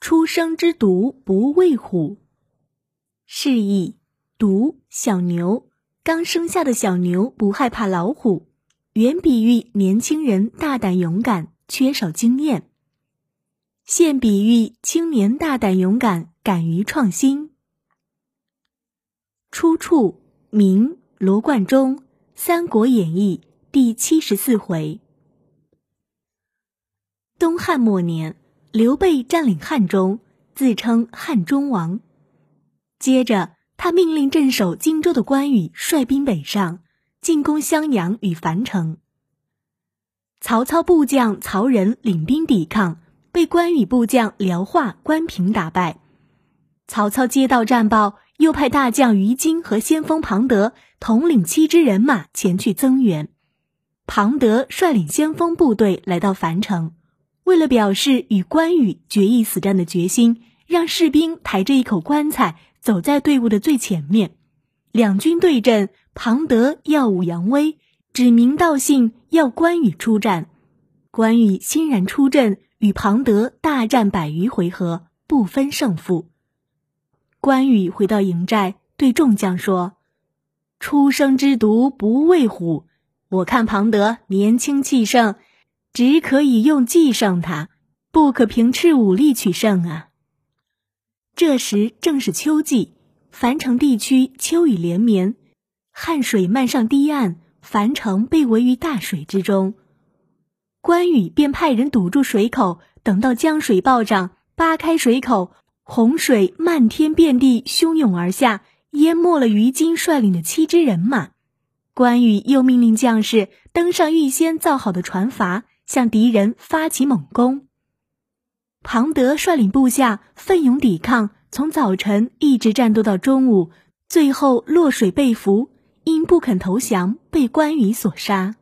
初生之犊不畏虎。示意犊小牛，刚生下的小牛不害怕老虎，原比喻年轻人大胆勇敢，缺少经验。现比喻青年大胆勇敢，敢于创新。出处：明罗贯中《三国演义》第七十四回。东汉末年。刘备占领汉中，自称汉中王。接着，他命令镇守荆州的关羽率兵北上，进攻襄阳与樊城。曹操部将曹仁领兵抵抗，被关羽部将廖化、关平打败。曹操接到战报，又派大将于禁和先锋庞德统领七支人马前去增援。庞德率领先锋部队来到樊城。为了表示与关羽决一死战的决心，让士兵抬着一口棺材走在队伍的最前面。两军对阵，庞德耀武扬威，指名道姓要关羽出战。关羽欣然出阵，与庞德大战百余回合，不分胜负。关羽回到营寨，对众将说：“初生之犊不畏虎，我看庞德年轻气盛。”只可以用计胜他，不可凭恃武力取胜啊！这时正是秋季，樊城地区秋雨连绵，汉水漫上堤岸，樊城被围于大水之中。关羽便派人堵住水口，等到江水暴涨，扒开水口，洪水漫天遍地汹涌而下，淹没了于禁率领的七支人马。关羽又命令将士登上预先造好的船筏。向敌人发起猛攻。庞德率领部下奋勇抵抗，从早晨一直战斗到中午，最后落水被俘，因不肯投降，被关羽所杀。